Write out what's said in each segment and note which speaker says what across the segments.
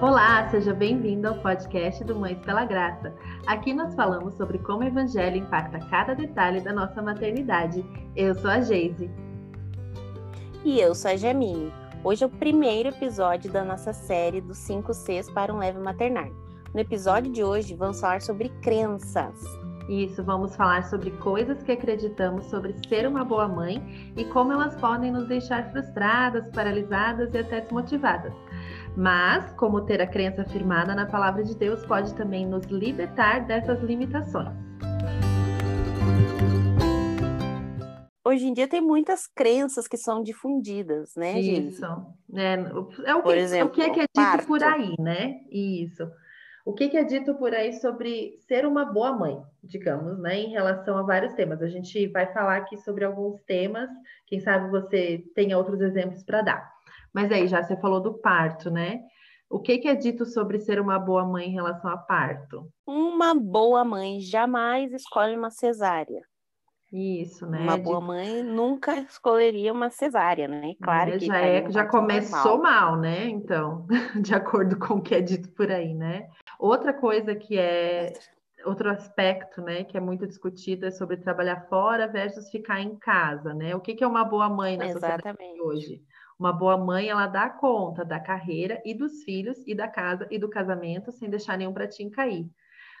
Speaker 1: Olá, seja bem-vindo ao podcast do Mães pela Graça. Aqui nós falamos sobre como o Evangelho impacta cada detalhe da nossa maternidade. Eu sou a Geise.
Speaker 2: E eu sou a Jamine. Hoje é o primeiro episódio da nossa série dos 5 Cs para um leve maternar. No episódio de hoje, vamos falar sobre crenças.
Speaker 1: Isso, vamos falar sobre coisas que acreditamos sobre ser uma boa mãe e como elas podem nos deixar frustradas, paralisadas e até desmotivadas. Mas, como ter a crença firmada na palavra de Deus pode também nos libertar dessas limitações.
Speaker 2: Hoje em dia tem muitas crenças que são difundidas, né,
Speaker 1: gente? Isso. É, é o, que, exemplo, o que é que é dito parto. por aí, né? Isso. O que, que, é dito por aí sobre ser uma boa mãe, digamos, né, em relação a vários temas? A gente vai falar aqui sobre alguns temas, quem sabe você tenha outros exemplos para dar. Mas aí, já você falou do parto, né? O que, que é dito sobre ser uma boa mãe em relação a parto?
Speaker 2: Uma boa mãe jamais escolhe uma cesárea.
Speaker 1: Isso, né?
Speaker 2: Uma boa mãe nunca escolheria uma cesárea, né? Claro
Speaker 1: é,
Speaker 2: que
Speaker 1: já é, já começou mal, né? Então, de acordo com o que é dito por aí, né? Outra coisa que é outro aspecto, né, que é muito discutido é sobre trabalhar fora versus ficar em casa, né? O que, que é uma boa mãe na Exatamente. sociedade hoje? Uma boa mãe, ela dá conta da carreira e dos filhos e da casa e do casamento sem deixar nenhum pratinho cair.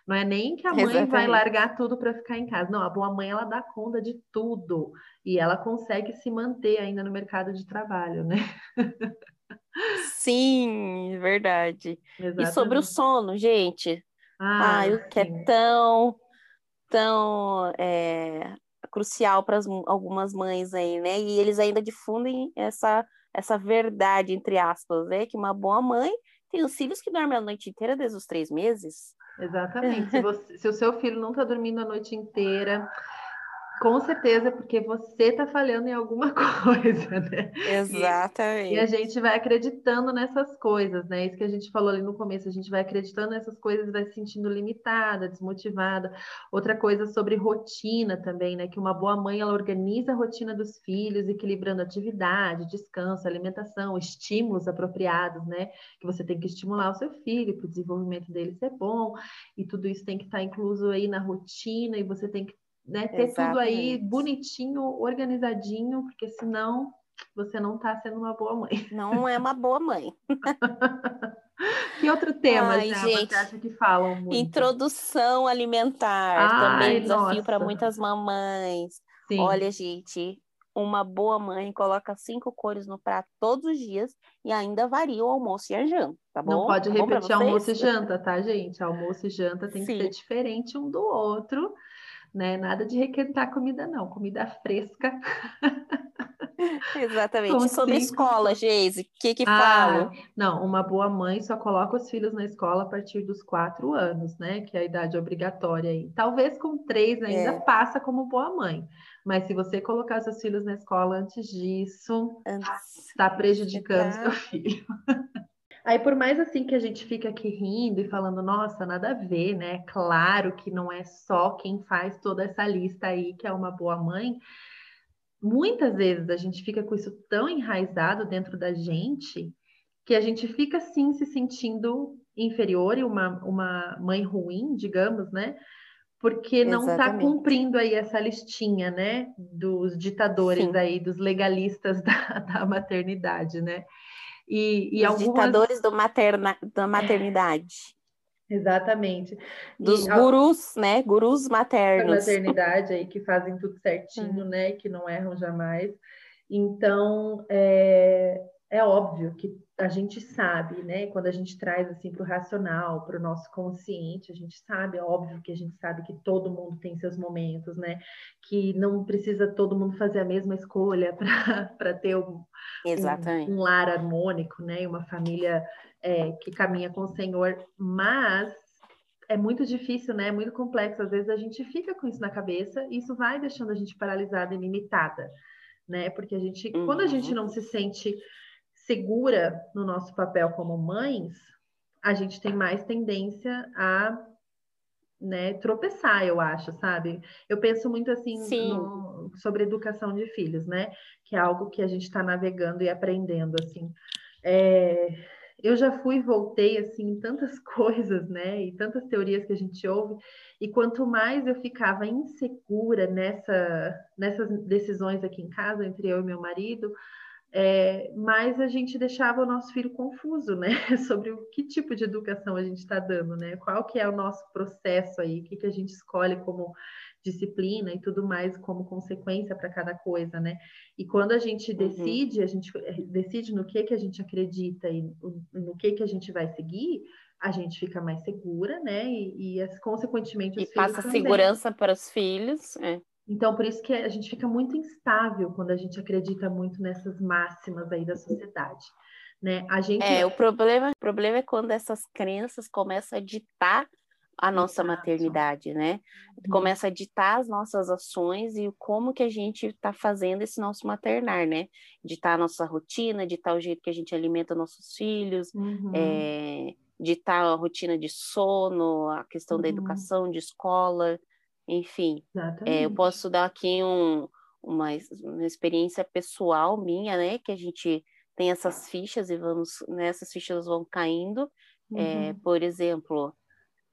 Speaker 1: Não é nem que a mãe Exatamente. vai largar tudo para ficar em casa. Não, a boa mãe ela dá conta de tudo e ela consegue se manter ainda no mercado de trabalho, né?
Speaker 2: Sim, verdade. Exatamente. E sobre o sono, gente. Ah, o que é tão, tão é, crucial para algumas mães aí, né? E eles ainda difundem essa essa verdade, entre aspas, né? Que uma boa mãe tem os filhos que dormem a noite inteira desde os três meses.
Speaker 1: Exatamente. se, você, se o seu filho não está dormindo a noite inteira, com certeza, porque você está falhando em alguma coisa, né?
Speaker 2: Exatamente.
Speaker 1: E, e, a gente vai acreditando nessas coisas, né? Isso que a gente falou ali no começo, a gente vai acreditando nessas coisas e vai se sentindo limitada, desmotivada. Outra coisa sobre rotina também, né? Que uma boa mãe, ela organiza a rotina dos filhos, equilibrando atividade, descanso, alimentação, estímulos apropriados, né? Que você tem que estimular o seu filho para o desenvolvimento dele ser bom, e tudo isso tem que estar incluso aí na rotina, e você tem que né? Ter Exatamente. tudo aí bonitinho, organizadinho, porque senão você não está sendo uma boa mãe.
Speaker 2: Não é uma boa mãe.
Speaker 1: que outro tema, Ai, gente, você acha que falam muito?
Speaker 2: Introdução alimentar, Ai, também desafio para muitas mamães. Sim. Olha, gente, uma boa mãe coloca cinco cores no prato todos os dias e ainda varia o almoço e a janta, tá bom?
Speaker 1: Não pode
Speaker 2: tá
Speaker 1: repetir almoço e janta, tá, gente? Almoço e janta tem Sim. que ser diferente um do outro né? Nada de requentar comida, não, comida fresca.
Speaker 2: Exatamente. Com Sobre escola, Geise, o que que ah,
Speaker 1: Não, uma boa mãe só coloca os filhos na escola a partir dos quatro anos, né? Que é a idade obrigatória aí. Talvez com três ainda é. passa como boa mãe. Mas se você colocar seus filhos na escola antes disso, está prejudicando seu filho. Aí, por mais assim que a gente fica aqui rindo e falando, nossa, nada a ver, né? Claro que não é só quem faz toda essa lista aí que é uma boa mãe. Muitas vezes a gente fica com isso tão enraizado dentro da gente que a gente fica assim se sentindo inferior e uma, uma mãe ruim, digamos, né? Porque não está cumprindo aí essa listinha, né? Dos ditadores Sim. aí, dos legalistas da, da maternidade, né?
Speaker 2: E, e Os algumas... ditadores do materna, da maternidade.
Speaker 1: Exatamente.
Speaker 2: Dos e, gurus, a... né? Gurus maternos.
Speaker 1: Da maternidade aí que fazem tudo certinho, hum. né? Que não erram jamais. Então, é, é óbvio que a gente sabe, né? Quando a gente traz assim para o racional, para o nosso consciente, a gente sabe, é óbvio que a gente sabe que todo mundo tem seus momentos, né? Que não precisa todo mundo fazer a mesma escolha para ter um, um, um, lar harmônico, né? Uma família é, que caminha com o Senhor, mas é muito difícil, né? É muito complexo. Às vezes a gente fica com isso na cabeça e isso vai deixando a gente paralisada e limitada, né? Porque a gente, uhum. quando a gente uhum. não se sente segura no nosso papel como mães, a gente tem mais tendência a né, tropeçar, eu acho, sabe? Eu penso muito assim no, sobre educação de filhos, né? Que é algo que a gente está navegando e aprendendo, assim. É, eu já fui e voltei assim em tantas coisas, né? E tantas teorias que a gente ouve, e quanto mais eu ficava insegura nessa, nessas decisões aqui em casa entre eu e meu marido, é, mais a gente deixava o nosso filho confuso, né? Sobre o que tipo de educação a gente está dando, né? Qual que é o nosso processo aí, o que, que a gente escolhe como disciplina e tudo mais como consequência para cada coisa, né? E quando a gente uhum. decide, uhum. a gente eh, decide no que que a gente acredita e no que que a gente vai seguir, a gente fica mais segura, né? E, e consequentemente
Speaker 2: os e passa também. segurança para os filhos. É.
Speaker 1: Então, por isso que a gente fica muito instável quando a gente acredita muito nessas máximas aí da sociedade. Né? A gente...
Speaker 2: É, o problema, o problema é quando essas crenças começam a ditar a nossa maternidade, né? Uhum. Começa a ditar as nossas ações e como que a gente está fazendo esse nosso maternar, né? Ditar a nossa rotina, ditar o jeito que a gente alimenta nossos filhos, uhum. é, ditar a rotina de sono, a questão uhum. da educação, de escola, enfim. É, eu posso dar aqui um, uma, uma experiência pessoal minha, né? Que a gente tem essas fichas e vamos, né, essas fichas vão caindo. É, por exemplo,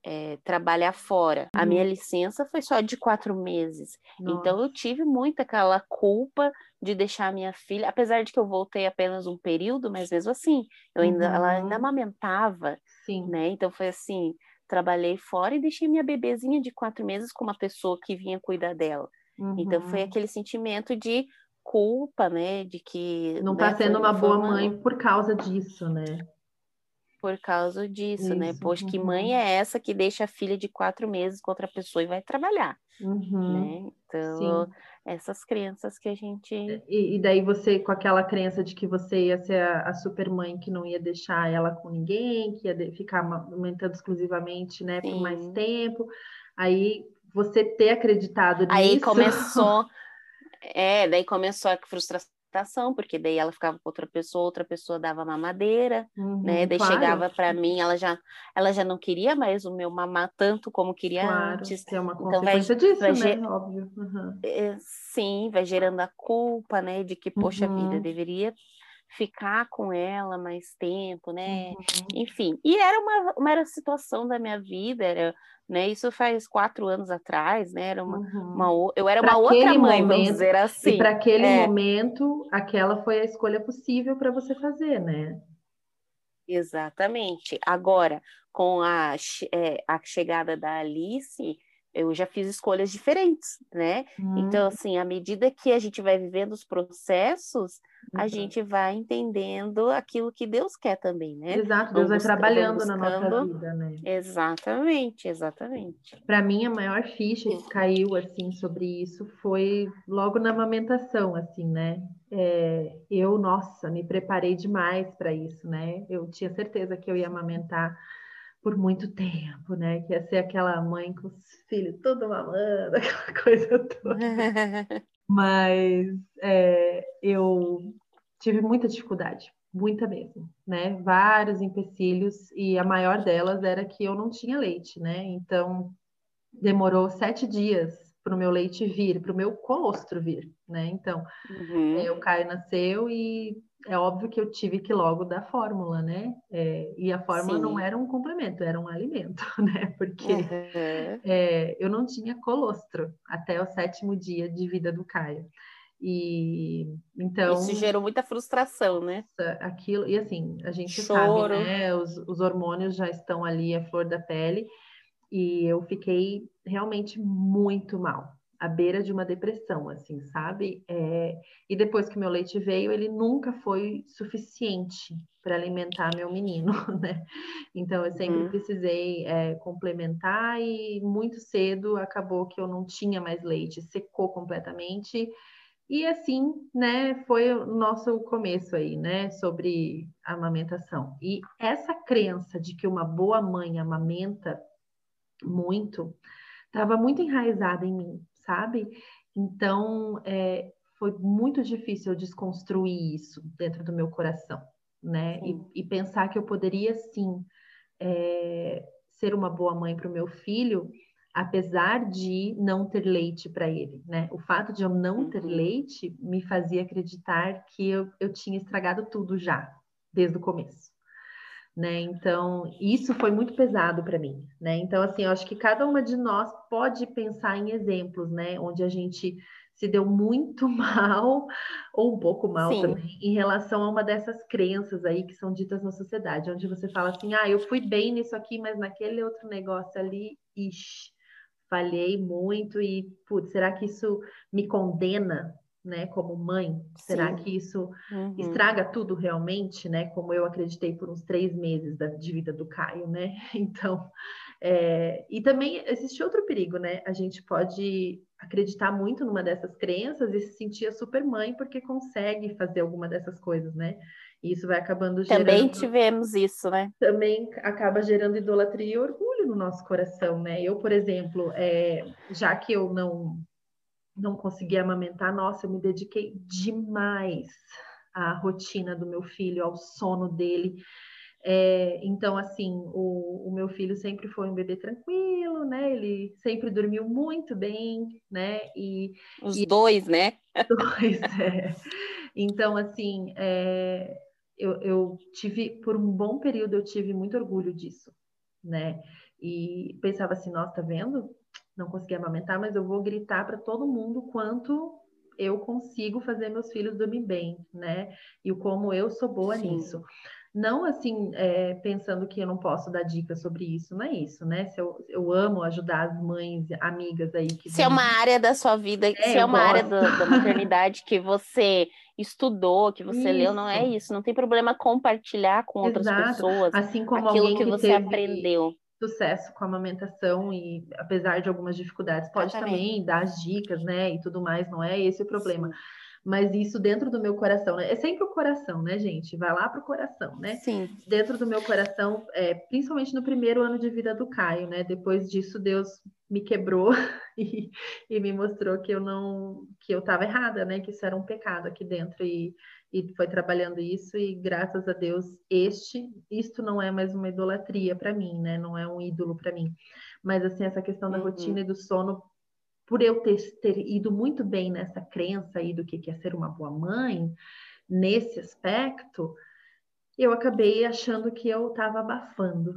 Speaker 2: é, trabalhar fora. Uhum. A minha licença foi só de quatro meses. Nossa. Então eu tive muito aquela culpa de deixar minha filha, apesar de que eu voltei apenas um período, mas mesmo assim, eu ainda, uhum. ela ainda uhum. amamentava, Sim. né? Então foi assim, trabalhei fora e deixei minha bebezinha de quatro meses com uma pessoa que vinha cuidar dela. Uhum. Então foi uhum. aquele sentimento de culpa, né? De que
Speaker 1: não está né, sendo uma boa mãe por causa disso, né?
Speaker 2: Por causa disso, né? Isso, né? Poxa, uhum. que mãe é essa que deixa a filha de quatro meses com outra pessoa e vai trabalhar, uhum. né? Então, Sim. essas crenças que a gente...
Speaker 1: E, e, daí você, com aquela crença de que você ia ser a, a super mãe que não ia deixar ela com ninguém, que ia de, ficar amamentando exclusivamente, né, Sim. por mais tempo, aí você ter acreditado nisso...
Speaker 2: Aí começou... É, daí começou a frustração porque daí ela ficava com outra pessoa, outra pessoa dava mamadeira, uhum, né? Daí claro. chegava para mim, ela já, ela já não queria mais o meu mamar tanto como queria claro, antes.
Speaker 1: É uma consequência então, vai, disso, vai né? Óbvio. Uhum.
Speaker 2: Sim, vai gerando a culpa, né? De que, poxa uhum. vida, deveria ficar com ela mais tempo, né? Uhum. Enfim, e era uma, uma era situação da minha vida, era né? Isso faz quatro anos atrás, né? Era uma, uhum. uma eu era pra uma outra mãe, momento, vamos dizer assim.
Speaker 1: E para aquele é. momento, aquela foi a escolha possível para você fazer, né?
Speaker 2: Exatamente. Agora, com a, é, a chegada da Alice, eu já fiz escolhas diferentes, né? Uhum. Então, assim, à medida que a gente vai vivendo os processos, uhum. a gente vai entendendo aquilo que Deus quer também, né?
Speaker 1: Exato, Deus vai trabalhando na nossa vida, né?
Speaker 2: Exatamente, exatamente.
Speaker 1: Para mim, a maior ficha que caiu, assim, sobre isso foi logo na amamentação, assim, né? É, eu, nossa, me preparei demais para isso, né? Eu tinha certeza que eu ia amamentar por muito tempo, né? Que ia ser aquela mãe com os filhos tudo mamando, aquela coisa toda. Mas é, eu tive muita dificuldade, muita mesmo, né? Vários empecilhos e a maior delas era que eu não tinha leite, né? Então demorou sete dias para o meu leite vir, para o meu colostro vir, né? Então, uhum. é, o Caio nasceu e é óbvio que eu tive que logo dar fórmula, né? É, e a fórmula Sim. não era um complemento, era um alimento, né? Porque uhum. é, eu não tinha colostro até o sétimo dia de vida do Caio. E então.
Speaker 2: Isso gerou muita frustração, né?
Speaker 1: Aquilo, e assim, a gente Choro. sabe, né? Os, os hormônios já estão ali, a flor da pele, e eu fiquei realmente muito mal à beira de uma depressão, assim, sabe? É, e depois que meu leite veio, ele nunca foi suficiente para alimentar meu menino, né? Então eu sempre uhum. precisei é, complementar e muito cedo acabou que eu não tinha mais leite, secou completamente. E assim, né, foi o nosso começo aí, né, sobre a amamentação. E essa crença de que uma boa mãe amamenta muito, estava muito enraizada em mim, sabe? Então, é, foi muito difícil eu desconstruir isso dentro do meu coração, né? E, e, pensar que eu poderia sim é, ser uma boa mãe para o meu filho, apesar de não ter leite para ele, né? O fato de eu não ter uhum. leite me fazia acreditar que eu, eu tinha estragado tudo já, desde o começo. Né? Então, isso foi muito pesado para mim, né? Então, assim, eu acho que cada uma de nós pode pensar em exemplos, né? Onde a gente se deu muito mal, ou um pouco mal Sim. também, em relação a uma dessas crenças aí que são ditas na sociedade, onde você fala assim, ah, eu fui bem nisso aqui, mas naquele outro negócio ali, ixi, falhei muito e, putz, será que isso me condena, né, como mãe? Sim. Será que isso uhum. estraga tudo realmente, né? Como eu acreditei por uns três meses da, de vida do Caio, né? Então, é... e também existe outro perigo, né? A gente pode acreditar muito numa dessas crenças e se sentir a super mãe porque consegue fazer alguma dessas coisas, né? E isso vai acabando
Speaker 2: gerando... Também tivemos isso, né?
Speaker 1: Também acaba gerando idolatria e orgulho no nosso coração, né? Eu, por exemplo, é... já que eu não não consegui amamentar, nossa, eu me dediquei demais à rotina do meu filho, ao sono dele. É, então, assim, o, o, meu filho sempre foi um bebê tranquilo, né? Ele sempre dormiu muito bem, né? E
Speaker 2: os
Speaker 1: e...
Speaker 2: dois, né?
Speaker 1: Dois, é. Então, assim, é, eu, eu tive por um bom período eu tive muito orgulho disso, né? E pensava assim, nossa, tá vendo? Não consegui amamentar, mas eu vou gritar para todo mundo quanto eu consigo fazer meus filhos dormir bem, né? E o como eu sou boa Sim. nisso. Não assim, é, pensando que eu não posso dar dicas sobre isso, não é isso, né? Se eu, eu amo ajudar as mães, amigas aí que.
Speaker 2: Se é uma área da sua vida, é, se é uma gosto. área da, da maternidade que você estudou, que você isso. leu, não é isso. Não tem problema compartilhar com outras Exato. pessoas
Speaker 1: assim como aquilo que, que você teve... aprendeu sucesso com a amamentação e apesar de algumas dificuldades, pode também dar as dicas, né, e tudo mais, não é esse o problema. Sim. Mas isso dentro do meu coração, né? É sempre o coração, né, gente? Vai lá pro coração, né?
Speaker 2: Sim.
Speaker 1: Dentro do meu coração, é, principalmente no primeiro ano de vida do Caio, né? Depois disso, Deus me quebrou e, e me mostrou que eu não, que eu estava errada, né? Que isso era um pecado aqui dentro e e foi trabalhando isso e graças a Deus este isto não é mais uma idolatria para mim, né? Não é um ídolo para mim. Mas assim essa questão da uhum. rotina e do sono por eu ter, ter, ido muito bem nessa crença aí do que é ser uma boa mãe, nesse aspecto, eu acabei achando que eu estava abafando,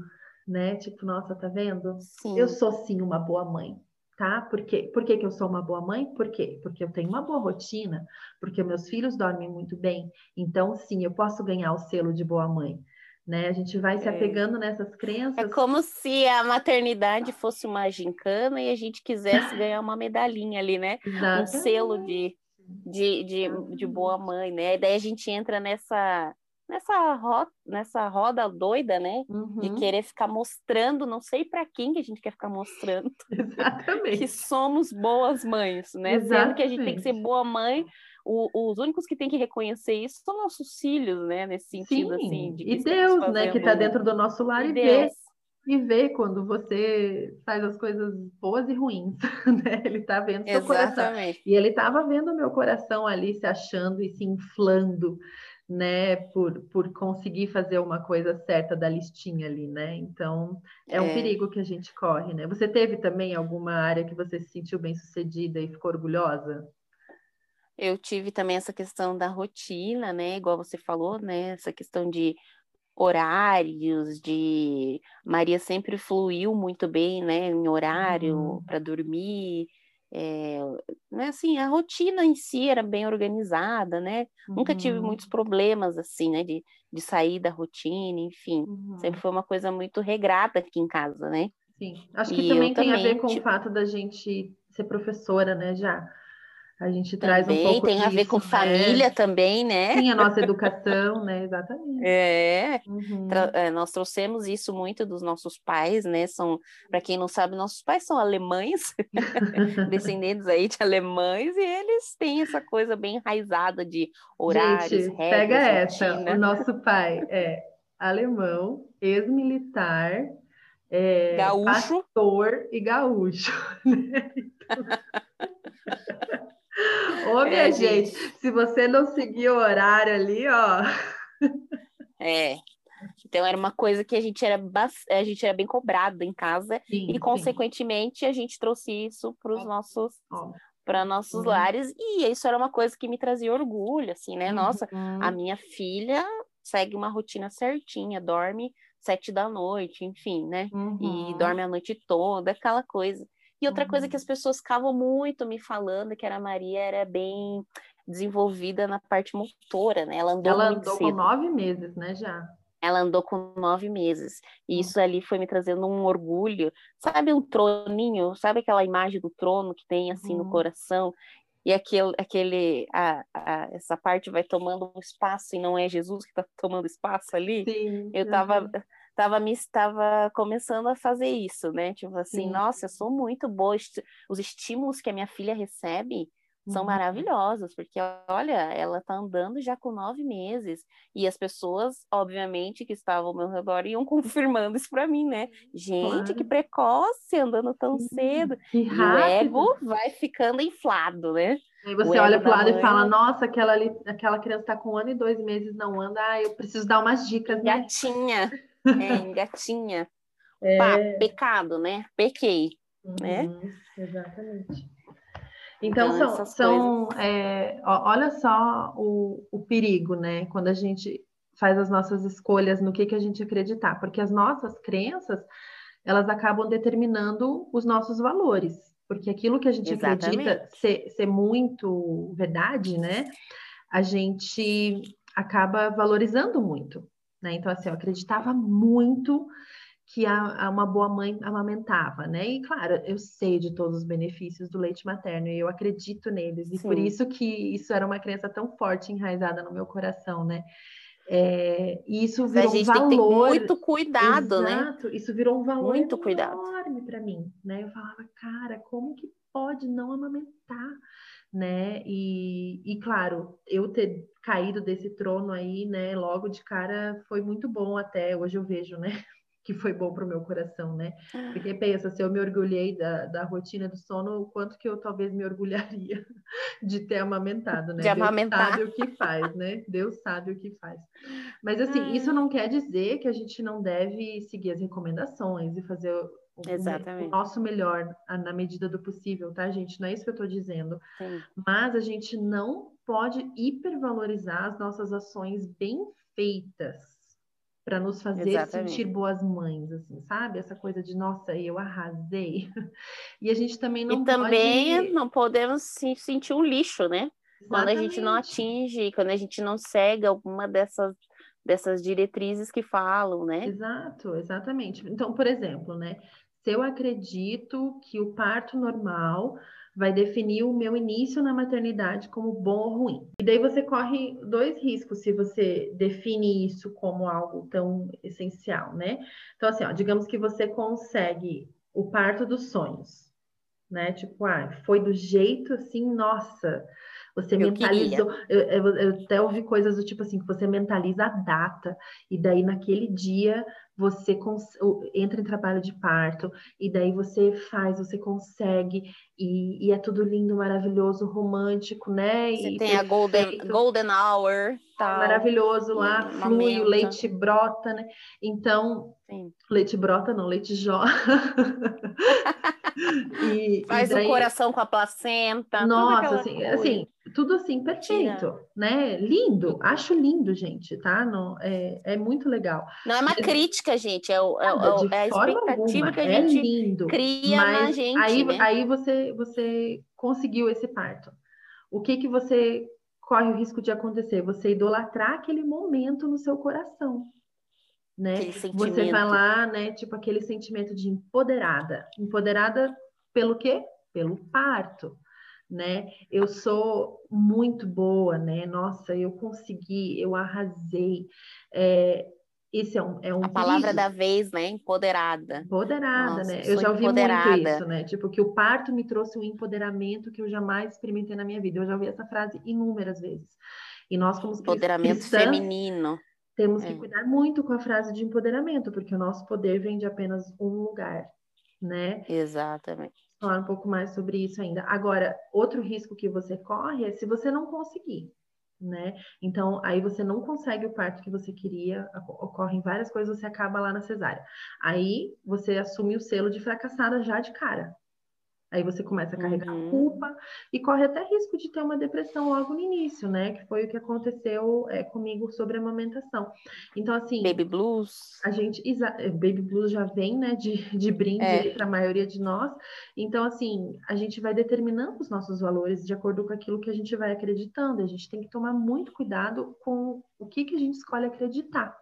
Speaker 1: né? Tipo, nossa, tá vendo? Sim. Eu sou sim uma boa mãe tá? Por, quê? Por que, que eu sou uma boa mãe? Por quê? Porque eu tenho uma boa rotina, porque meus filhos dormem muito bem. Então, sim, eu posso ganhar o selo de boa mãe. Né? A gente vai se é. apegando é. nessas crenças.
Speaker 2: É como se a maternidade fosse uma gincana e a gente quisesse ganhar uma medalhinha ali, né? Exatamente. Um selo de, de, de, de boa mãe, né? E daí a gente entra nessa nessa roda, nessa roda doida, né? Uhum. De querer ficar mostrando, não sei para quem que a gente quer ficar mostrando.
Speaker 1: Exatamente.
Speaker 2: que somos boas mães, né? Exatamente. Sendo que a gente tem que ser boa mãe. O, os únicos que tem que reconhecer isso são nossos filhos, né? Nesse sentido, Sim. assim. De
Speaker 1: e Deus, né? Que está dentro do nosso lar e, e vê e vê quando você faz as coisas boas e ruins, né? Ele tá vendo seu Exatamente. coração. E ele estava vendo o meu coração ali se achando e se inflando, né, por, por conseguir fazer uma coisa certa da listinha ali, né? Então, é, é, um perigo que a gente corre, né? Você teve também alguma área que você se sentiu bem sucedida e ficou orgulhosa?
Speaker 2: Eu tive também essa questão da rotina, né? Igual você falou, né? Essa questão de horários, de Maria sempre fluiu muito bem, né? Em horário uhum. para dormir, é, né, assim, a rotina em si era bem organizada, né? Uhum. Nunca tive uhum. muitos problemas, assim, né? De, de sair da rotina, enfim. Uhum. Sempre foi uma coisa muito regrada aqui em casa, né?
Speaker 1: Sim. Acho que e também tem também, a ver com tipo... o fato da gente ser professora, né? Já a gente traz
Speaker 2: também,
Speaker 1: um pouco
Speaker 2: tem
Speaker 1: disso,
Speaker 2: a ver com né? família também, né?
Speaker 1: Sim, a nossa educação, né? Exatamente.
Speaker 2: É, uhum. é, nós trouxemos isso muito dos nossos pais, né? São, para quem não sabe, nossos pais são alemães, descendentes aí de alemães, e eles têm essa coisa bem enraizada de horários, gente, regras,
Speaker 1: pega essa, o nosso pai é alemão, ex-militar, é,
Speaker 2: gaúcho.
Speaker 1: pastor e gaúcho. Né? Então... Ô, minha é, gente, se você não seguir o horário ali, ó.
Speaker 2: É. Então era uma coisa que a gente era, a gente era bem cobrado em casa sim, e, consequentemente, sim. a gente trouxe isso para os nossos para nossos uhum. lares e isso era uma coisa que me trazia orgulho, assim, né? Nossa, uhum. a minha filha segue uma rotina certinha, dorme sete da noite, enfim, né? Uhum. E dorme a noite toda, aquela coisa. E outra uhum. coisa que as pessoas ficavam muito me falando que era a Maria era bem desenvolvida na parte motora, né? Ela andou
Speaker 1: Ela andou
Speaker 2: cedo.
Speaker 1: com nove meses, né, já?
Speaker 2: Ela andou com nove meses. E uhum. isso ali foi me trazendo um orgulho. Sabe um troninho? Sabe aquela imagem do trono que tem assim no uhum. coração? E aquele, aquele a, a, essa parte vai tomando espaço e não é Jesus que está tomando espaço ali.
Speaker 1: Sim,
Speaker 2: eu estava. Tava, me estava começando a fazer isso, né? Tipo assim, Sim. nossa, eu sou muito boa. Os estímulos que a minha filha recebe são uhum. maravilhosos, porque olha, ela tá andando já com nove meses, e as pessoas, obviamente, que estavam ao meu redor iam confirmando isso para mim, né? Gente, claro. que precoce, andando tão cedo.
Speaker 1: Que
Speaker 2: e o ego vai ficando inflado, né?
Speaker 1: Aí você olha para o lado mãe... e fala, nossa, aquela, ali, aquela criança está com um ano e dois meses, não anda, ah, eu preciso dar umas dicas.
Speaker 2: Né? Gatinha, é, gatinha. É... Pá, pecado, né? Pequei, né?
Speaker 1: uhum, né? Exatamente. Então, então são, são é, olha só o, o perigo, né? Quando a gente faz as nossas escolhas no que, que a gente acreditar, porque as nossas crenças elas acabam determinando os nossos valores, porque aquilo que a gente Exatamente. acredita ser, ser muito verdade, né? A gente acaba valorizando muito, né? Então, assim, eu acreditava muito que a, a, uma boa mãe amamentava, né? E claro, eu sei de todos os benefícios do leite materno e eu acredito neles, e Sim. por isso que isso era uma crença tão forte, enraizada no meu coração, né? É, e isso virou
Speaker 2: a gente
Speaker 1: um valor. Tem que ter
Speaker 2: muito cuidado, né?
Speaker 1: Exato, né? Isso virou um valor
Speaker 2: muito cuidado.
Speaker 1: enorme para mim, né? Eu falava, cara, como que pode não amamentar? Né? E, e claro, eu ter caído desse trono aí, né, logo de cara foi muito bom até hoje eu vejo, né? que foi bom para o meu coração, né? Porque pensa, se eu me orgulhei da, da rotina do sono, o quanto que eu talvez me orgulharia de ter amamentado, né?
Speaker 2: De amamentar.
Speaker 1: Deus sabe o que faz, né? Deus sabe o que faz. Mas assim, isso não quer dizer que a gente não deve seguir as recomendações e fazer o, o, nosso melhor na medida do possível, tá, gente? Não é isso que eu estou dizendo. Sim. Mas a gente não pode hipervalorizar as nossas ações bem feitas para nos fazer Exatamente. sentir boas mães, assim, sabe? Essa coisa de nossa, eu arrasei. E a gente também não
Speaker 2: e também pode... não podemos se sentir um lixo, né? Exatamente. Quando a gente não atinge, quando a gente não segue alguma dessas dessas diretrizes que falam, né?
Speaker 1: Exato, exatamente. Então, por exemplo, né? Se eu acredito que o parto normal vai definir o meu início na maternidade como bom ou ruim. E daí você corre dois riscos se você define isso como algo tão essencial, né? Então, assim, ó, digamos que você consegue o parto dos sonhos, né? Tipo, ah, foi do jeito assim, nossa, você eu mentalizou. Eu, eu, eu, até ouvi coisas do tipo assim, que você mentaliza a data, e daí naquele dia você entra em trabalho de parto, e daí você faz, você consegue, e, e é tudo lindo, maravilhoso, romântico, né?
Speaker 2: Você e tem perfeito. a golden, golden hour.
Speaker 1: Tal. Maravilhoso lá, hum, flui, o leite brota, né? Então, Sim. leite brota não, leite jó.
Speaker 2: e, Faz e daí... o coração com a placenta.
Speaker 1: Nossa, assim, assim, tudo assim, perfeito, né? Lindo, acho lindo, gente, tá? Não, é, é muito legal.
Speaker 2: Não é uma crítica, gente, é, o, é, é, é a expectativa alguma, que a é gente é lindo, cria na gente.
Speaker 1: Aí,
Speaker 2: né?
Speaker 1: aí você, você conseguiu esse parto. O que que você corre o risco de acontecer? Você idolatrar aquele momento no seu coração. Né? Você vai lá, né? Tipo aquele sentimento de empoderada. Empoderada pelo quê? Pelo parto né? Eu sou muito boa, né? Nossa, eu consegui, eu arrasei. É, esse é um, é um
Speaker 2: a palavra da vez, né? Empoderada.
Speaker 1: Empoderada, Nossa, né? Eu já ouvi muito isso, né? Tipo que o parto me trouxe um empoderamento que eu jamais experimentei na minha vida. Eu já ouvi essa frase inúmeras vezes. E nós como
Speaker 2: empoderamento cristãs, feminino.
Speaker 1: Temos é. que cuidar muito com a frase de empoderamento, porque o nosso poder vem de apenas um lugar, né?
Speaker 2: Exatamente
Speaker 1: falar um pouco mais sobre isso ainda. Agora, outro risco que você corre é se você não conseguir, né? Então, aí você não consegue o parto que você queria, ocorrem várias coisas, você acaba lá na cesárea. Aí você assume o selo de fracassada já de cara, Aí você começa a carregar uhum. culpa e corre até risco de ter uma depressão logo no início, né? Que foi o que aconteceu é, comigo sobre a amamentação. Então, assim.
Speaker 2: Baby blues.
Speaker 1: A gente. Baby blues já vem, né? De, de brinde é. para a maioria de nós. Então, assim, a gente vai determinando os nossos valores de acordo com aquilo que a gente vai acreditando. A gente tem que tomar muito cuidado com o que, que a gente escolhe acreditar.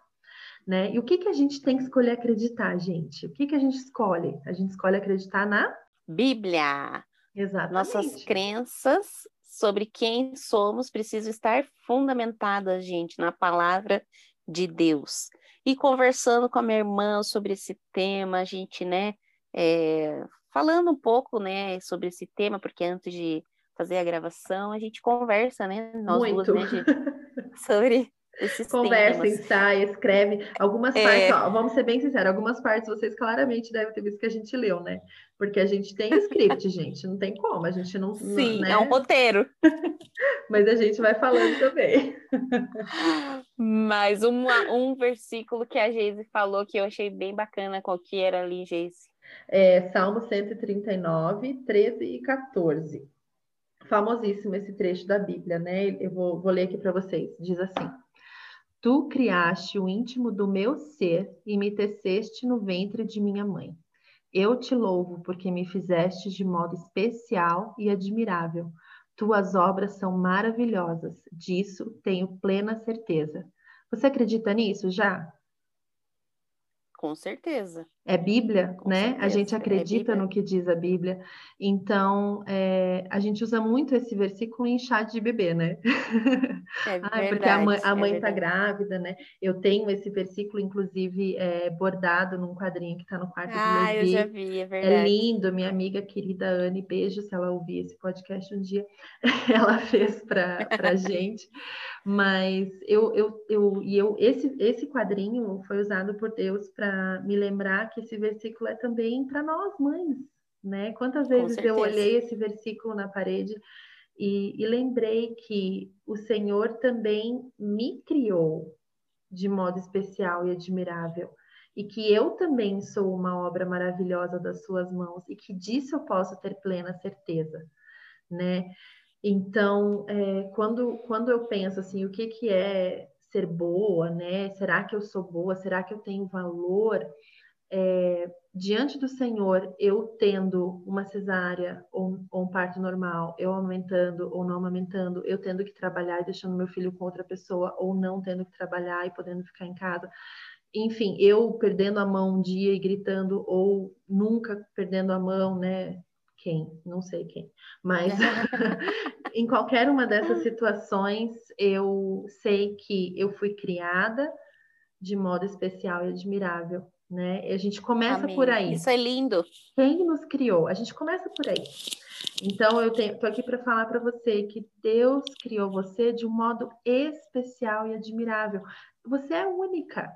Speaker 1: Né? E o que, que a gente tem que escolher acreditar, gente? O que, que a gente escolhe? A gente escolhe acreditar na
Speaker 2: Bíblia.
Speaker 1: Exatamente.
Speaker 2: Nossas crenças sobre quem somos precisam estar fundamentadas, gente, na palavra de Deus. E conversando com a minha irmã sobre esse tema, a gente, né, é, falando um pouco, né, sobre esse tema, porque antes de fazer a gravação, a gente conversa, né, nós Muito. duas, né, gente, sobre esses
Speaker 1: Conversa, temas. ensaia, escreve. Algumas é... partes, ó, vamos ser bem sinceros, algumas partes vocês claramente devem ter visto que a gente leu, né? Porque a gente tem script, gente, não tem como, a gente não.
Speaker 2: Sim,
Speaker 1: não, né?
Speaker 2: é um roteiro.
Speaker 1: Mas a gente vai falando também.
Speaker 2: Mas uma, um versículo que a Geise falou que eu achei bem bacana, qual que era ali, Geise?
Speaker 1: É, Salmo 139, 13 e 14. Famosíssimo esse trecho da Bíblia, né? Eu vou, vou ler aqui para vocês. Diz assim: Tu criaste o íntimo do meu ser e me teceste no ventre de minha mãe. Eu te louvo porque me fizeste de modo especial e admirável. Tuas obras são maravilhosas, disso tenho plena certeza. Você acredita nisso já?
Speaker 2: Com certeza.
Speaker 1: É Bíblia, Com né? Certeza. A gente é acredita é no que diz a Bíblia. Então, é, a gente usa muito esse versículo em chá de bebê, né?
Speaker 2: É verdade,
Speaker 1: ah, porque a mãe, a
Speaker 2: é
Speaker 1: mãe tá grávida, né? Eu tenho esse versículo, inclusive, é, bordado num quadrinho que está no quarto
Speaker 2: ah,
Speaker 1: do
Speaker 2: Levi. eu já vi, é verdade.
Speaker 1: É lindo, minha amiga querida Anne, beijo se ela ouvir esse podcast um dia. ela fez para a gente. Mas eu, eu, eu, e eu, esse, esse quadrinho foi usado por Deus para me lembrar que esse versículo é também para nós, mães, né? Quantas vezes eu olhei esse versículo na parede e, e lembrei que o Senhor também me criou de modo especial e admirável e que eu também sou uma obra maravilhosa das suas mãos e que disso eu posso ter plena certeza, né? Então, é, quando, quando eu penso assim, o que, que é ser boa, né? Será que eu sou boa? Será que eu tenho valor? É, diante do Senhor, eu tendo uma cesárea ou, ou, um parto normal, eu aumentando ou não aumentando, eu tendo que trabalhar e deixando meu filho com outra pessoa, ou não tendo que trabalhar e podendo ficar em casa. Enfim, eu perdendo a mão um dia e gritando, ou nunca perdendo a mão, né? quem, não sei quem, mas em qualquer uma dessas situações, eu sei que eu fui criada de modo especial e admirável, né? E a gente começa Amém. por aí.
Speaker 2: Isso é lindo.
Speaker 1: Quem nos criou? A gente começa por aí. Então eu tenho, tô aqui para falar para você que Deus criou você de um modo especial e admirável. Você é única.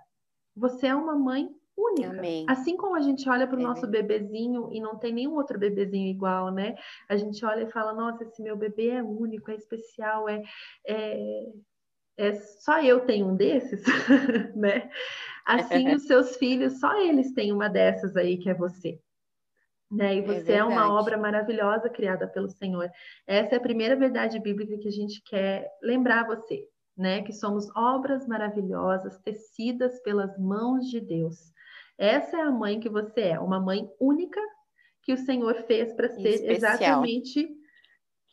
Speaker 1: Você é uma mãe única. Amém. Assim como a gente olha para o é. nosso bebezinho e não tem nenhum outro bebezinho igual, né? A gente olha e fala, nossa, esse meu bebê é único, é especial, é, é, é só eu tenho um desses, né? Assim, os seus filhos, só eles têm uma dessas aí que é você. Né? E é você é, é, uma obra maravilhosa criada pelo Senhor. Essa é a primeira verdade bíblica que a gente quer lembrar você, né? Que somos obras maravilhosas tecidas pelas mãos de Deus. Essa é a mãe que você é, uma mãe única que o Senhor fez para ser Especial. exatamente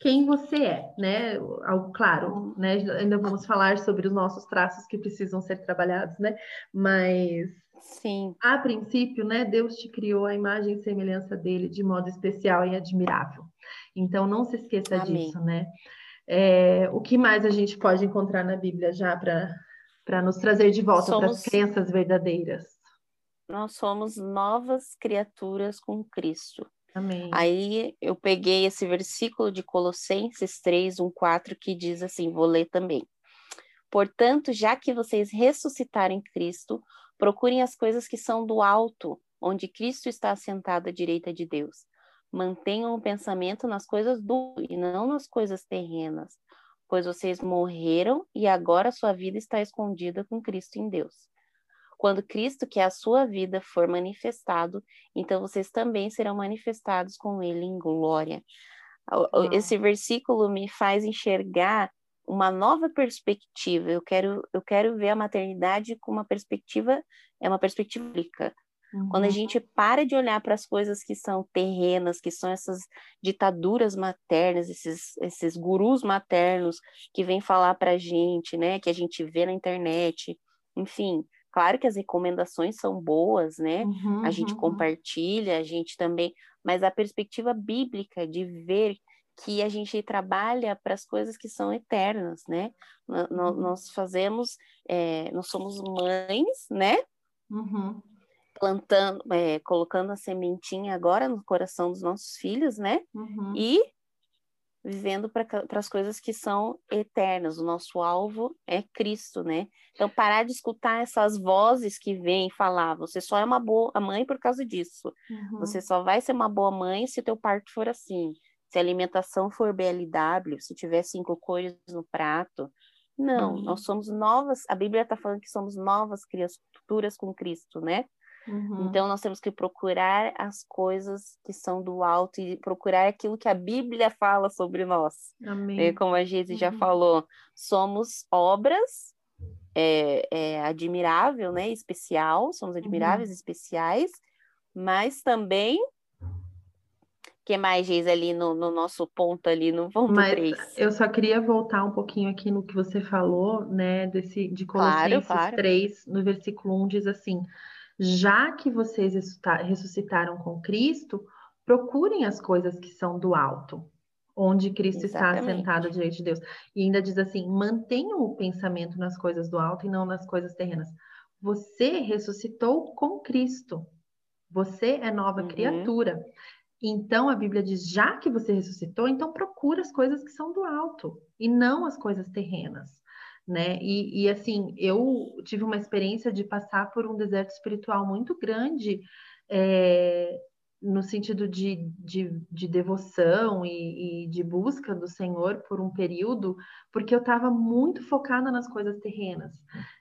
Speaker 1: quem você é, né? Algo claro, né? Ainda vamos falar sobre os nossos traços que precisam ser trabalhados, né? Mas
Speaker 2: Sim.
Speaker 1: A princípio, né, Deus te criou a imagem e semelhança dele de modo especial e admirável. Então não se esqueça Amém. disso, né? É, o que mais a gente pode encontrar na Bíblia já para nos trazer de volta para as crenças verdadeiras?
Speaker 2: nós somos novas criaturas com Cristo.
Speaker 1: Amém.
Speaker 2: Aí eu peguei esse versículo de Colossenses 3, 1, 4, que diz assim: vou ler também. Portanto, já que vocês ressuscitaram em Cristo, procurem as coisas que são do alto, onde Cristo está assentado à direita de Deus. Mantenham o pensamento nas coisas do e não nas coisas terrenas, pois vocês morreram e agora sua vida está escondida com Cristo em Deus. Quando Cristo, que é a sua vida, for manifestado, então vocês também serão manifestados com ele em glória. Esse versículo me faz enxergar uma nova perspectiva. Eu quero, eu quero ver a maternidade com uma perspectiva, é uma perspectiva bíblica. Uhum. Quando a uhum. gente para de olhar para as coisas que são terrenas, que são essas ditaduras maternas, esses, esses gurus maternos que vêm falar para a gente, né, que a gente vê na internet, enfim, claro que as recomendações são boas, né? Uhum, a gente uhum. compartilha, a gente também, mas a perspectiva bíblica de ver que a gente trabalha para as coisas que são eternas, né? Uhum. Nós fazemos, é, nós somos mães, né?
Speaker 1: Uhum
Speaker 2: plantando, é, colocando a sementinha agora no coração dos nossos filhos, né? Uhum. E vivendo para as coisas que são eternas. O nosso alvo é Cristo, né? Então, parar de escutar essas vozes que vêm falar, você só é uma boa mãe por causa disso. Uhum. Você só vai ser uma boa mãe se teu parto for assim. Se a alimentação for BLW, se tiver cinco cores no prato. Não, uhum. nós somos novas, a Bíblia está falando que somos novas criaturas com Cristo, né? Uhum. Então, nós temos que procurar as coisas que são do alto e procurar aquilo que a Bíblia fala sobre nós.
Speaker 1: Amém.
Speaker 2: Como a Geise uhum. já falou, somos obras é, é, admirável, né? Especial, somos admiráveis, uhum. especiais, mas também que mais, Geis, ali no, no, nosso ponto ali, no ponto Mas 3?
Speaker 1: Eu só queria voltar um pouquinho aqui no que você falou, né, desse, de Colossenses claro, claro. 3, no versículo 1, diz assim, já que vocês ressuscitaram com Cristo, procurem as coisas que são do alto, onde Cristo Exatamente. está sentado à direita de Deus. E ainda diz assim: mantenham o pensamento nas coisas do alto e não nas coisas terrenas. Você ressuscitou com Cristo. Você é nova uhum. criatura. Então a Bíblia diz: já que você ressuscitou, então procura as coisas que são do alto e não as coisas terrenas né? E, e, assim, eu tive uma experiência de passar por um deserto espiritual muito grande, é, no sentido de, de, de devoção e, e, de busca do Senhor por um período, porque eu estava muito focada nas coisas terrenas.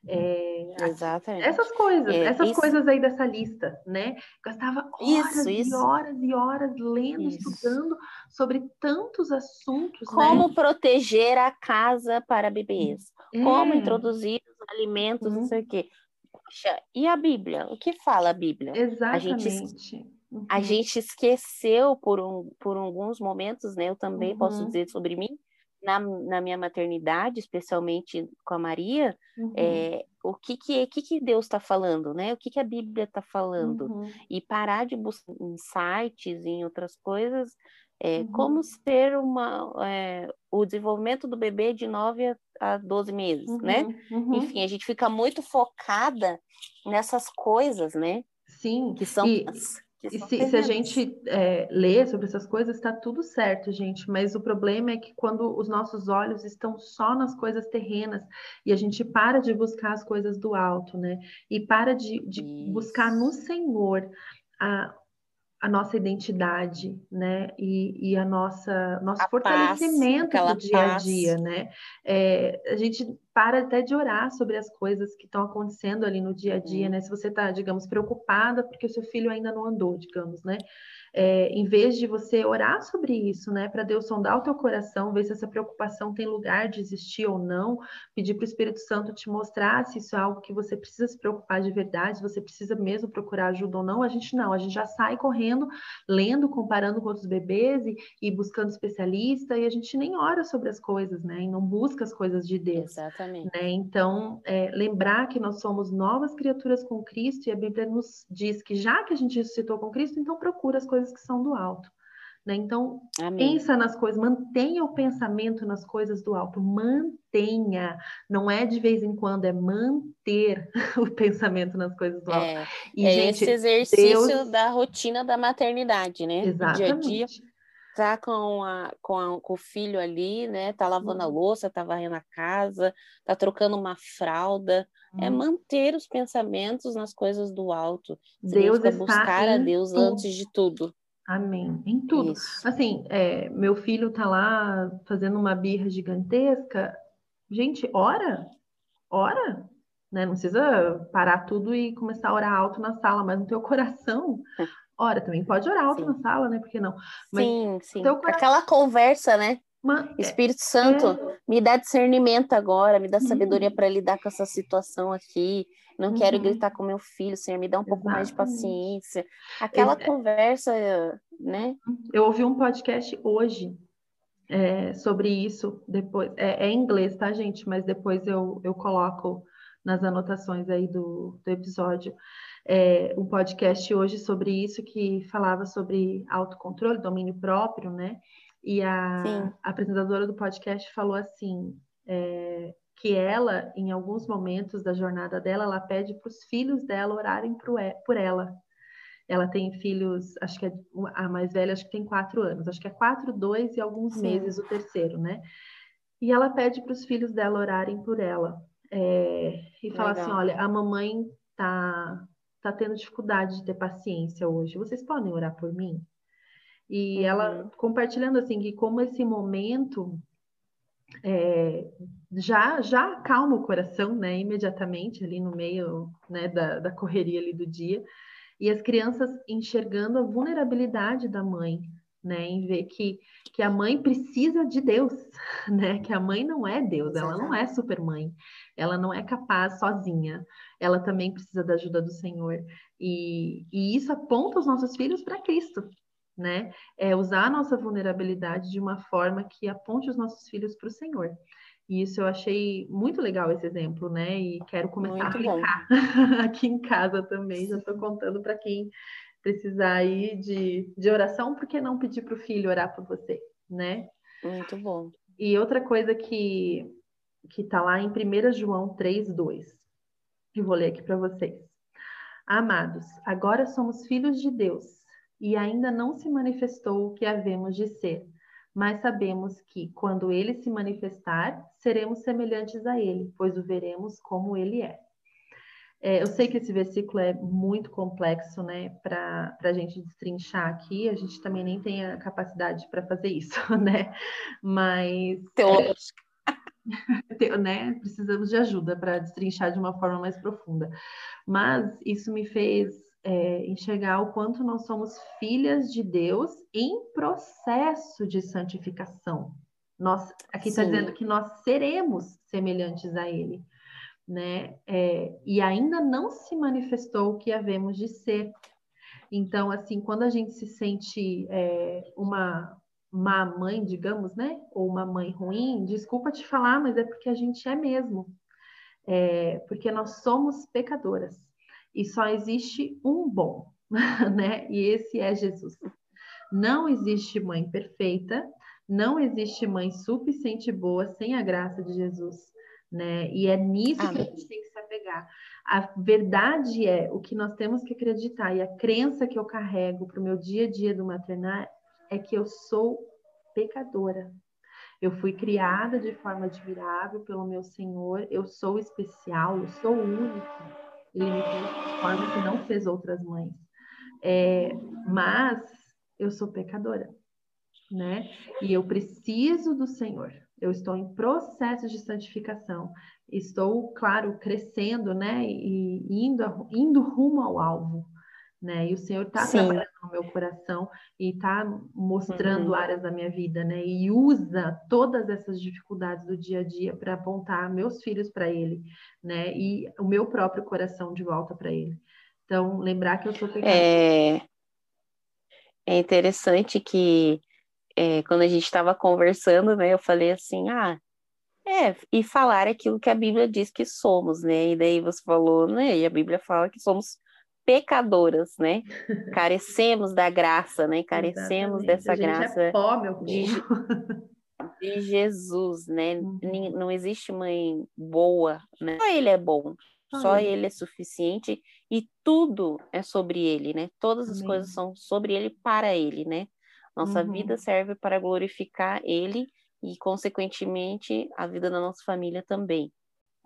Speaker 1: É,
Speaker 2: Exatamente.
Speaker 1: Essas coisas, é, essas isso... coisas aí dessa lista, né? Gastava horas isso, isso. e horas e horas lendo, estudando sobre tantos assuntos.
Speaker 2: Né? Como né? proteger a casa para bebês, como é. introduzir os alimentos, uhum. não sei o quê. Poxa, e a Bíblia? O que fala a Bíblia?
Speaker 1: Exatamente.
Speaker 2: A gente Uhum. A gente esqueceu por, um, por alguns momentos, né? Eu também uhum. posso dizer sobre mim, na, na minha maternidade, especialmente com a Maria, uhum. é, o que que, que, que Deus está falando, né? O que, que a Bíblia está falando? Uhum. E parar de buscar em sites, em outras coisas, é, como ser uma, é, o desenvolvimento do bebê de 9 a 12 meses, né? Uhum. Enfim, a gente fica muito focada nessas coisas, né?
Speaker 1: Sim.
Speaker 2: Que são
Speaker 1: e... e se, se, a gente é, lê sobre essas coisas, está tudo certo, gente. Mas o problema é que quando os nossos olhos estão só nas coisas terrenas e a gente para de buscar as coisas do alto, né? E para de, de buscar no Senhor a, a nossa identidade, né? E, e a nossa nosso a fortalecimento paz, do dia a dia, né? É, a gente para até de orar sobre as coisas que estão acontecendo ali no dia a dia, né? Se você está, digamos, preocupada porque o seu filho ainda não andou, digamos, né? é, em vez de você orar sobre isso, né, para Deus sondar o teu coração, ver se essa preocupação tem lugar de existir ou não, pedir para o Espírito Santo te mostrar se isso é algo que você precisa se preocupar de verdade, se você precisa mesmo procurar ajuda ou não, a gente não, a gente já sai correndo, lendo, comparando com outros bebês e, e buscando especialista, e a gente nem ora sobre as coisas, né, e não busca as coisas de Deus.
Speaker 2: Exatamente.
Speaker 1: Né? Então, é, lembrar que nós somos novas criaturas com Cristo, e a Bíblia nos diz que já que a gente ressuscitou com Cristo, então procura as coisas coisas que são do alto. Né? Então, Amém. pensa nas coisas, mantenha o pensamento nas coisas do alto, mantenha, não é de vez em quando, é manter o pensamento nas coisas do alto.
Speaker 2: É, e, é gente, esse exercício Deus... da rotina da maternidade, né?
Speaker 1: Exatamente.
Speaker 2: dia a dia tá com, a, com, a, com o filho ali, né? Tá lavando a uhum. louça, tá varrendo a casa, tá trocando uma fralda. É uhum. manter os pensamentos nas coisas do alto.
Speaker 1: Deus está
Speaker 2: buscar a Deus
Speaker 1: tudo.
Speaker 2: antes de tudo.
Speaker 1: Amém. Em tudo. Isso. Assim, é, meu filho tá lá fazendo uma birra gigantesca. Gente, ora, ora, né? Não precisa parar tudo e começar a orar alto na sala, mas no teu coração, ora, também pode orar alto sim. na sala, né? Por que não?
Speaker 2: Mas sim, sim. Coração... Aquela conversa, né? Uma... Espírito Santo, é... me dá discernimento agora, me dá sabedoria uhum. para lidar com essa situação aqui. Não uhum. quero gritar com meu filho, Senhor, me dá um Exatamente. pouco mais de paciência. Aquela é... conversa, né?
Speaker 1: Eu ouvi um podcast hoje é, sobre isso, depois. É, é, em inglês, tá, gente? Mas depois eu, eu coloco nas anotações aí do, do episódio. É, um podcast hoje sobre isso que falava sobre autocontrole, domínio próprio, né? E a, apresentadora do podcast falou assim: é, que ela, em alguns momentos da jornada dela, ela pede para os filhos dela orarem por ela. Ela tem filhos, acho que é a mais velha, acho que tem quatro anos, acho que é quatro, dois e alguns Sim. meses o terceiro, né? E ela pede para os filhos dela orarem por ela. É, e fala assim: olha, a mamãe tá, tá tendo dificuldade de ter paciência hoje. Vocês podem orar por mim? E uhum. ela compartilhando assim que como esse momento é, já já acalma o coração, né? Imediatamente ali no meio né, da, da correria ali do dia. E as crianças enxergando a vulnerabilidade da mãe, né? Em ver que, que a mãe precisa de Deus, né? Que a mãe não é Deus, ela não é supermãe, ela não é capaz sozinha, ela também precisa da ajuda do Senhor. E, e isso aponta os nossos filhos para Cristo, né? É usar a nossa vulnerabilidade de uma forma que aponte os nossos filhos para o Senhor. E isso eu achei muito legal esse exemplo, né? E quero começar muito a aplicar aqui em casa também. Já estou contando para quem precisar aí de, de oração, por que não pedir para o filho orar por você, né?
Speaker 2: Muito bom.
Speaker 1: E outra coisa que que está lá em 1 João 3, 2. Eu vou ler aqui para vocês. Amados, agora somos filhos de Deus e ainda não se manifestou o que havemos de ser, mas sabemos que, quando ele se manifestar, seremos semelhantes a ele, pois o veremos como ele é. É eu sei que esse versículo é muito complexo, né, para a gente destrinchar aqui, a gente também nem tem a capacidade para fazer isso, né, mas.
Speaker 2: Teológica.
Speaker 1: É, né, precisamos de ajuda para destrinchar de uma forma mais profunda. Mas isso me fez é, enxergar o quanto nós somos filhas de Deus em processo de santificação. Nós, aqui está dizendo que nós seremos semelhantes a Ele, né? É, e ainda não se manifestou o que havemos de ser. Então, assim, quando a gente se sente é, uma má mãe, digamos, né? Ou uma mãe ruim, desculpa te falar, mas é porque a gente é mesmo. É, porque nós somos pecadoras e só existe um bom, né? E esse é Jesus. Não existe mãe perfeita, não existe mãe suficiente boa sem a graça de Jesus, né? E é nisso Amém. que a gente tem que se apegar. A verdade é o que nós temos que acreditar e a crença que eu carrego para o meu dia a dia do maternar é que eu sou pecadora. Eu fui criada de forma admirável pelo meu Senhor, eu sou especial, eu sou única ele me fez de forma que não fez outras mães. É, mas eu sou pecadora, né? E eu preciso do Senhor. Eu estou em processo de santificação. Estou, claro, crescendo, né? E indo, indo rumo ao alvo né? E o Senhor está trabalhando no meu coração e está mostrando uhum. áreas da minha vida, né? E usa todas essas dificuldades do dia a dia para apontar meus filhos para Ele, né? E o meu próprio coração de volta para Ele. Então, lembrar que eu sou pecadora.
Speaker 2: É, é interessante que é, quando a gente estava conversando, né? Eu falei assim, ah, é, e falar aquilo que a Bíblia diz que somos, né? E daí você falou, né? E a Bíblia fala que somos pecadoras, né? Carecemos da graça, né? Carecemos dessa é graça
Speaker 1: é pó, meu
Speaker 2: de, de, Jesus, né? Uhum. Não existe mãe boa, né? Só ele é bom, só ele é suficiente e tudo é sobre ele, né? Todas as Amém. coisas são sobre ele para ele, né? Nossa uhum. vida serve para glorificar ele e, consequentemente, a vida da nossa família também.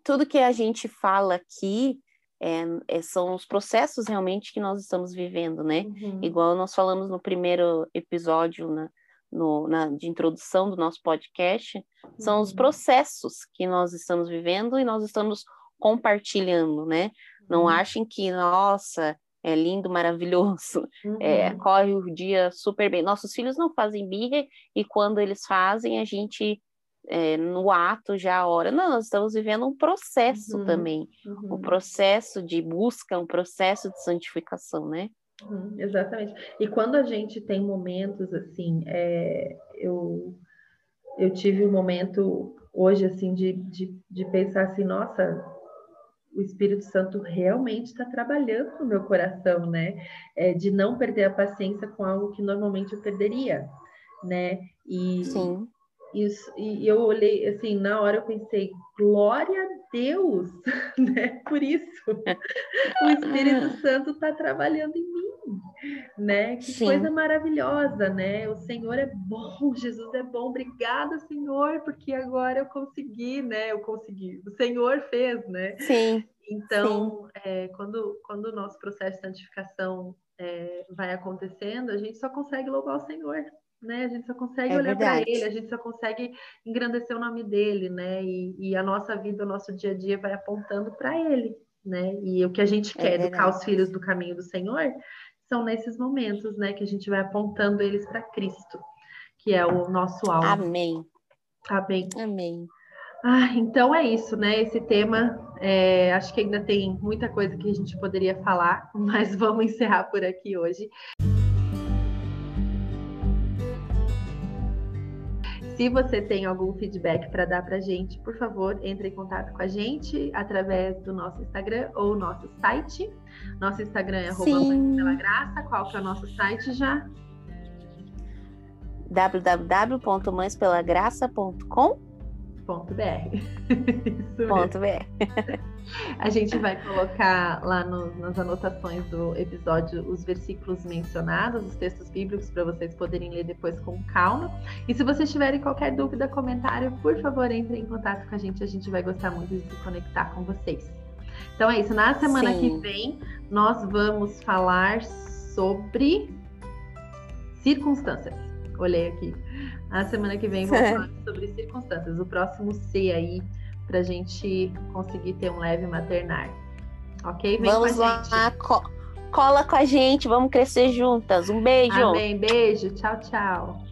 Speaker 2: Tudo que a gente fala aqui é, é, são os processos realmente que nós estamos vivendo, né? Uhum. Igual nós falamos no primeiro episódio, na, no, na, de introdução do nosso podcast, são os uhum. processos que nós estamos vivendo e nós estamos compartilhando, né? Não uhum. achem que, nossa, é lindo, maravilhoso, é, uhum. é, corre o dia super bem. Nossos filhos não fazem birra e quando eles fazem, a gente é, no ato já a hora. Não, nós estamos vivendo um processo uhum. também, uhum. um processo de busca, um processo de santificação, né?
Speaker 1: Uhum, exatamente. E quando a gente tem momentos assim, é, eu, eu tive um momento hoje assim de, de, de pensar assim, nossa, o Espírito Santo realmente está trabalhando no meu coração, né? É, de não perder a paciência com algo que normalmente eu perderia, né? E, Sim. Isso, e eu olhei assim, na hora eu pensei, glória a Deus, né? Por isso, o Espírito Santo está trabalhando em mim, né? Que Sim. coisa maravilhosa, né? O Senhor é bom, Jesus é bom, obrigada, Senhor, porque agora eu consegui, né? Eu consegui, o Senhor fez, né?
Speaker 2: Sim.
Speaker 1: Então, Sim. É, quando, quando o nosso processo de santificação é, vai acontecendo, a gente só consegue louvar o Senhor, né? A gente só consegue é olhar para ele, a gente só consegue engrandecer o nome dele, né? E, e, a nossa vida, o nosso dia a dia vai apontando para ele, né? E o que a gente é quer é educar os filhos do caminho do Senhor são nesses momentos, né? Que a gente vai apontando eles para Cristo, que é o nosso alvo.
Speaker 2: Amém.
Speaker 1: Amém.
Speaker 2: Amém.
Speaker 1: Ah, então é isso, né? Esse tema, é, acho que ainda tem muita coisa que a gente poderia falar, mas vamos encerrar por aqui hoje. Se você tem algum feedback para dar para a gente, por favor, entre em contato com a gente através do nosso Instagram ou nosso site. Nosso Instagram é pela Graça. Qual que é o nosso site já?
Speaker 2: www.mãespelagraça.com
Speaker 1: Ponto .br.
Speaker 2: Ponto .br.
Speaker 1: A gente vai colocar lá no, nas anotações do episódio os versículos mencionados, os textos bíblicos, para vocês poderem ler depois com calma. E se vocês tiverem qualquer dúvida, comentário, por favor, entre em contato com a gente. A gente vai gostar muito de se conectar com vocês. Então é isso. Na semana Sim. que vem, nós vamos falar sobre circunstâncias. Olhei aqui. A semana que vem vamos falar sobre circunstâncias. O próximo C aí, para a gente conseguir ter um leve maternar. Ok?
Speaker 2: Vem vamos lá, co cola com a gente, vamos crescer juntas. Um beijo.
Speaker 1: Amém, beijo. Tchau, tchau.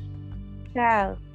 Speaker 2: Tchau.